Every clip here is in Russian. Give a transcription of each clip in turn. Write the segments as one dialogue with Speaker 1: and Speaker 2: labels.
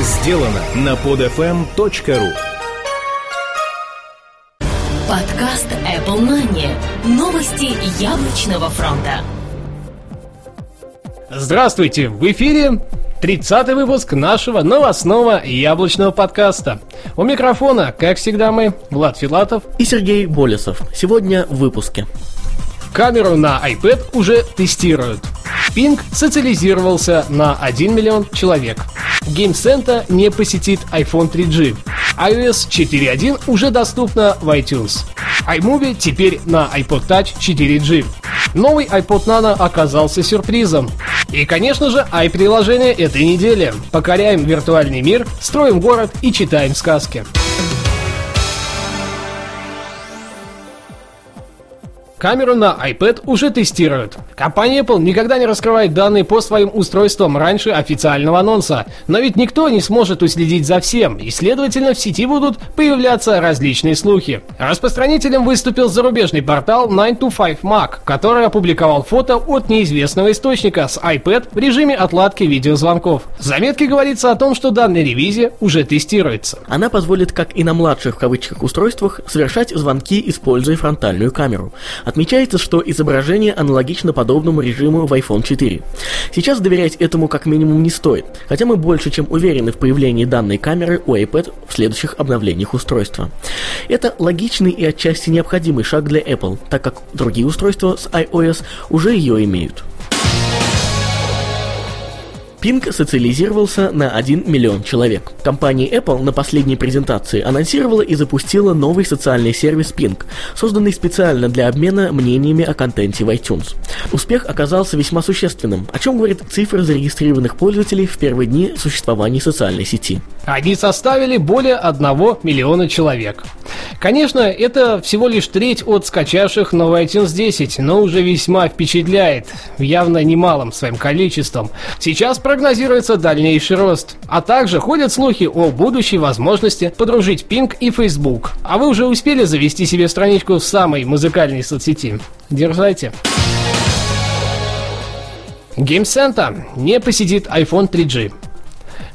Speaker 1: сделано на podfm.ru
Speaker 2: Подкаст Apple Money. Новости яблочного фронта.
Speaker 3: Здравствуйте! В эфире 30-й выпуск нашего новостного яблочного подкаста. У микрофона, как всегда, мы, Влад Филатов
Speaker 4: и Сергей Болесов. Сегодня в выпуске.
Speaker 3: Камеру на iPad уже тестируют. Ping социализировался на 1 миллион человек. Game Center не посетит iPhone 3G. iOS 4.1 уже доступна в iTunes. iMovie теперь на iPod Touch 4G. Новый iPod Nano оказался сюрпризом. И, конечно же, i-приложение этой недели. Покоряем виртуальный мир, строим город и читаем сказки. Камеру на iPad уже тестируют. Компания Apple никогда не раскрывает данные по своим устройствам раньше официального анонса. Но ведь никто не сможет уследить за всем, и, следовательно, в сети будут появляться различные слухи. Распространителем выступил зарубежный портал 9to5Mac, который опубликовал фото от неизвестного источника с iPad в режиме отладки видеозвонков. В заметке говорится о том, что данная ревизия уже тестируется.
Speaker 4: Она позволит, как и на младших в кавычках устройствах, совершать звонки, используя фронтальную камеру. Отмечается, что изображение аналогично подобному режиму в iPhone 4. Сейчас доверять этому как минимум не стоит, хотя мы больше чем уверены в появлении данной камеры у iPad в следующих обновлениях устройства. Это логичный и отчасти необходимый шаг для Apple, так как другие устройства с iOS уже ее имеют. Ping социализировался на 1 миллион человек. Компания Apple на последней презентации анонсировала и запустила новый социальный сервис Ping, созданный специально для обмена мнениями о контенте в iTunes. Успех оказался весьма существенным, о чем говорит цифра зарегистрированных пользователей в первые дни существования социальной сети.
Speaker 3: Они составили более 1 миллиона человек. Конечно, это всего лишь треть от скачавших новый iTunes 10, но уже весьма впечатляет, явно немалым своим количеством. Сейчас прогнозируется дальнейший рост. А также ходят слухи о будущей возможности подружить Pink и Facebook. А вы уже успели завести себе страничку в самой музыкальной соцсети? Дерзайте. Game Center не посетит iPhone 3G.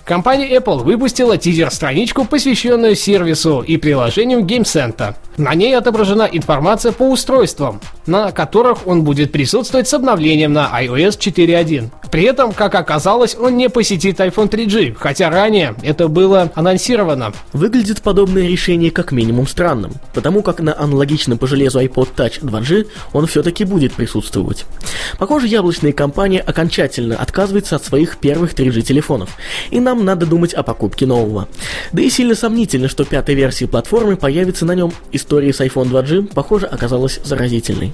Speaker 3: Компания Apple выпустила тизер-страничку, посвященную сервису и приложению Game Center. На ней отображена информация по устройствам, на которых он будет присутствовать с обновлением на iOS 4.1. При этом, как оказалось, он не посетит iPhone 3G, хотя ранее это было анонсировано.
Speaker 4: Выглядит подобное решение как минимум странным, потому как на аналогичном по железу iPod Touch 2G он все-таки будет присутствовать. Похоже, яблочная компания окончательно отказывается от своих первых 3G телефонов, и нам надо думать о покупке нового. Да и сильно сомнительно, что пятой версии платформы появится на нем. История с iPhone 2G, похоже, оказалась заразительной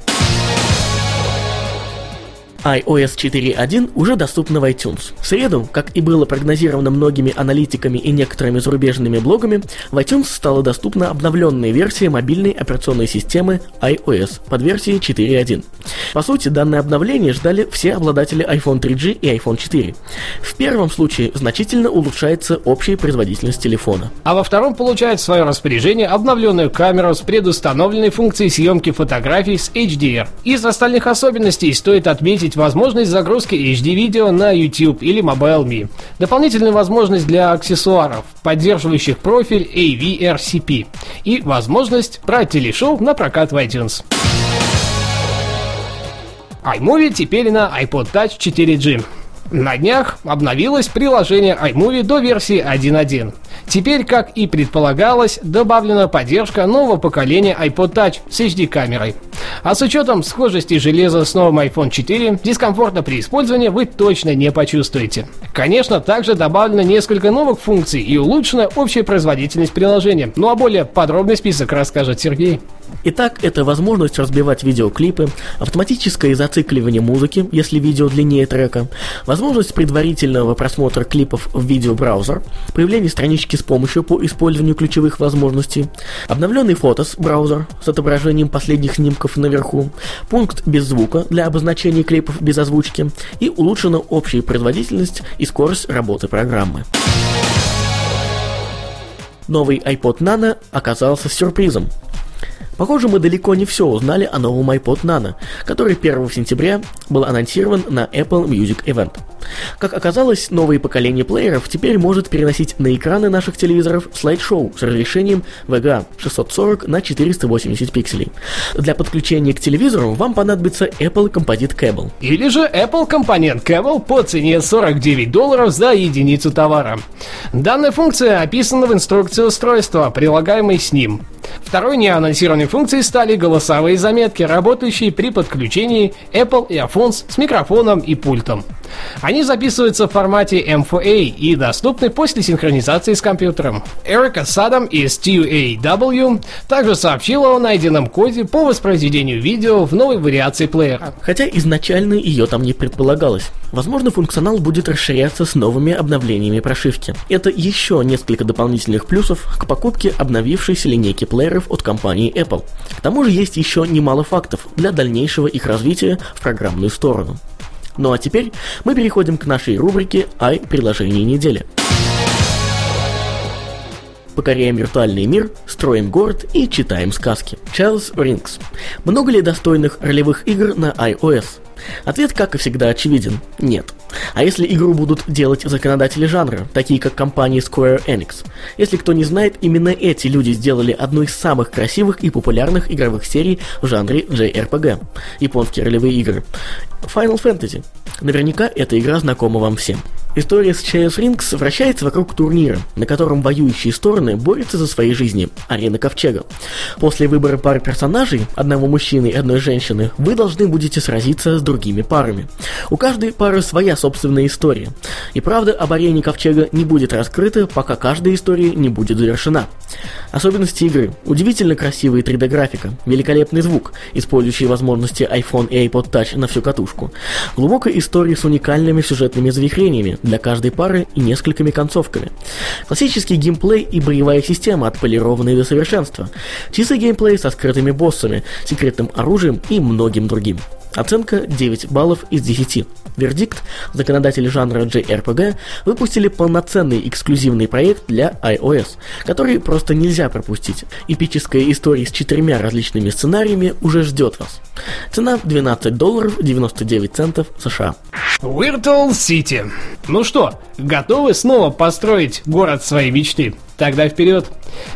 Speaker 4: iOS 4.1 уже доступна в iTunes. В среду, как и было прогнозировано многими аналитиками и некоторыми зарубежными блогами, в iTunes стала доступна обновленная версия мобильной операционной системы iOS под версией 4.1. По сути, данное обновление ждали все обладатели iPhone 3G и iPhone 4. В первом случае значительно улучшается общая производительность телефона.
Speaker 3: А во втором получает в свое распоряжение обновленную камеру с предустановленной функцией съемки фотографий с HDR. Из остальных особенностей стоит отметить есть возможность загрузки HD-видео на YouTube или Mobile.me. Дополнительная возможность для аксессуаров, поддерживающих профиль AVRCP. И возможность брать телешоу на прокат в iTunes. iMovie теперь на iPod Touch 4G. На днях обновилось приложение iMovie до версии 1.1. Теперь, как и предполагалось, добавлена поддержка нового поколения iPod Touch с HD-камерой. А с учетом схожести железа с новым iPhone 4, дискомфорта при использовании вы точно не почувствуете. Конечно, также добавлено несколько новых функций и улучшена общая производительность приложения. Ну а более подробный список расскажет Сергей.
Speaker 4: Итак, это возможность разбивать видеоклипы, автоматическое зацикливание музыки, если видео длиннее трека, возможность предварительного просмотра клипов в видеобраузер, появление странички с помощью по использованию ключевых возможностей, обновленный фотос браузер с отображением последних снимков наверху, пункт без звука для обозначения клипов без озвучки и улучшена общая производительность и скорость работы программы. Новый iPod Nano оказался сюрпризом. Похоже, мы далеко не все узнали о новом iPod Nano, который 1 сентября был анонсирован на Apple Music Event. Как оказалось, новое поколение плееров теперь может переносить на экраны наших телевизоров слайд-шоу с разрешением VGA 640 на 480 пикселей. Для подключения к телевизору вам понадобится Apple Composite Cable.
Speaker 3: Или же Apple компонент Cable по цене 49 долларов за единицу товара. Данная функция описана в инструкции устройства, прилагаемой с ним. Второй неанонсированной функцией стали голосовые заметки, работающие при подключении Apple Earphones с микрофоном и пультом. Они записываются в формате M4A и доступны после синхронизации с компьютером. Эрика Садам из TUAW также сообщила о найденном коде по воспроизведению видео в новой вариации плеера.
Speaker 4: Хотя изначально ее там не предполагалось. Возможно, функционал будет расширяться с новыми обновлениями прошивки. Это еще несколько дополнительных плюсов к покупке обновившейся линейки плееров от компании Apple. К тому же есть еще немало фактов для дальнейшего их развития в программную сторону. Ну а теперь мы переходим к нашей рубрике «Ай. Приложение недели». Покоряем виртуальный мир, строим город и читаем сказки. Charles Rings. Много ли достойных ролевых игр на iOS? Ответ, как и всегда, очевиден – нет. А если игру будут делать законодатели жанра, такие как компания Square Enix? Если кто не знает, именно эти люди сделали одну из самых красивых и популярных игровых серий в жанре JRPG – японские ролевые игры. Final Fantasy. Наверняка эта игра знакома вам всем. История с Chaos Rings вращается вокруг турнира, на котором воюющие стороны борются за свои жизни – арена Ковчега. После выбора пары персонажей, одного мужчины и одной женщины, вы должны будете сразиться с другими парами. У каждой пары своя собственная история. И правда об арене Ковчега не будет раскрыта, пока каждая история не будет завершена. Особенности игры. Удивительно красивая 3D-графика, великолепный звук, использующий возможности iPhone и iPod Touch на всю катушку. Глубокая история с уникальными сюжетными завихрениями для каждой пары и несколькими концовками. Классический геймплей и боевая система, отполированные до совершенства. Чистый геймплей со скрытыми боссами, секретным оружием и многим другим. Оценка 9 баллов из 10. Вердикт. Законодатели жанра JRPG выпустили полноценный эксклюзивный проект для iOS, который просто нельзя пропустить. Эпическая история с четырьмя различными сценариями уже ждет вас. Цена 12 долларов 99 центов США.
Speaker 3: Virtual City. Ну что, готовы снова построить город своей мечты? Тогда вперед!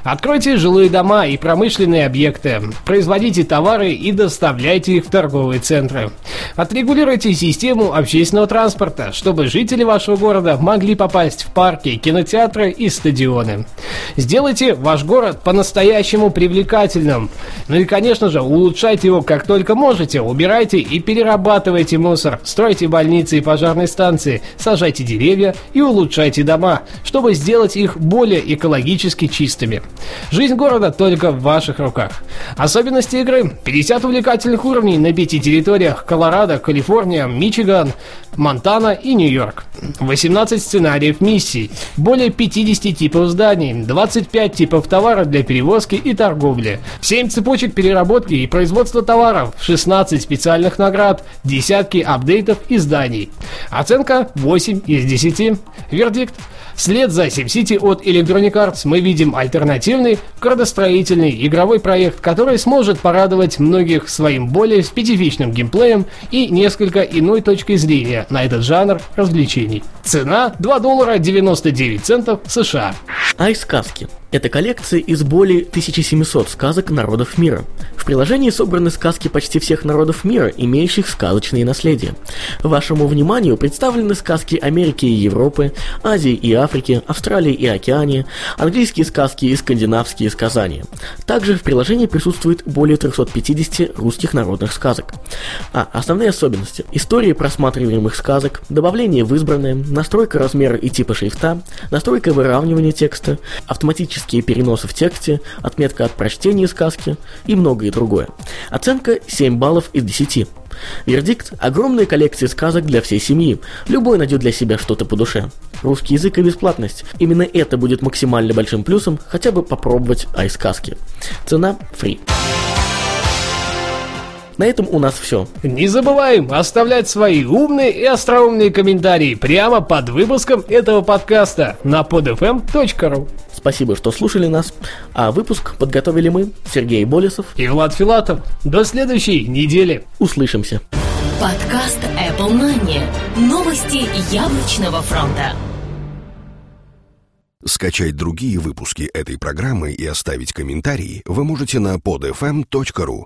Speaker 3: Откройте жилые дома и промышленные объекты, производите товары и доставляйте их в торговые центры. Отрегулируйте систему общественного транспорта, чтобы жители вашего города могли попасть в парки, кинотеатры и стадионы. Сделайте ваш город по-настоящему привлекательным. Ну и, конечно же, улучшайте его как только можете. Убирайте и перерабатывайте мусор, стройте больницы и пожарные станции, сажайте деревья и улучшайте дома, чтобы сделать их более экологически чистыми. Жизнь города только в ваших руках. Особенности игры. 50 увлекательных уровней на пяти территориях Колорадо, Калифорния, Мичиган, Монтана и Нью-Йорк. 18 сценариев миссий, более 50 типов зданий, 25 типов товара для перевозки и торговли, 7 цепочек переработки и производства товаров, 16 специальных наград, десятки апдейтов и зданий. Оценка 8 из 10. Вердикт Вслед за SimCity от Electronic Arts мы видим альтернативный, градостроительный игровой проект, который сможет порадовать многих своим более специфичным геймплеем и несколько иной точкой зрения на этот жанр развлечений. Цена 2 доллара 99 центов США.
Speaker 4: Ай сказки. Это коллекция из более 1700 сказок народов мира. В приложении собраны сказки почти всех народов мира, имеющих сказочные наследия. Вашему вниманию представлены сказки Америки и Европы, Азии и Африки, Австралии и Океании, английские сказки и скандинавские сказания. Также в приложении присутствует более 350 русских народных сказок. А, основные особенности. Истории просматриваемых сказок, добавление в избранное, настройка размера и типа шрифта, настройка выравнивания текста, автоматически автоматические переносы в тексте, отметка от прочтения сказки и многое другое. Оценка 7 баллов из 10. Вердикт – огромная коллекция сказок для всей семьи. Любой найдет для себя что-то по душе. Русский язык и бесплатность. Именно это будет максимально большим плюсом хотя бы попробовать ай-сказки. Цена – фри. На этом у нас все.
Speaker 3: Не забываем оставлять свои умные и остроумные комментарии прямо под выпуском этого подкаста на podfm.ru.
Speaker 4: Спасибо, что слушали нас. А выпуск подготовили мы, Сергей Болесов
Speaker 3: и Влад Филатов. До следующей недели.
Speaker 4: Услышимся.
Speaker 2: Подкаст Apple Money. Новости яблочного фронта.
Speaker 5: Скачать другие выпуски этой программы и оставить комментарии вы можете на podfm.ru.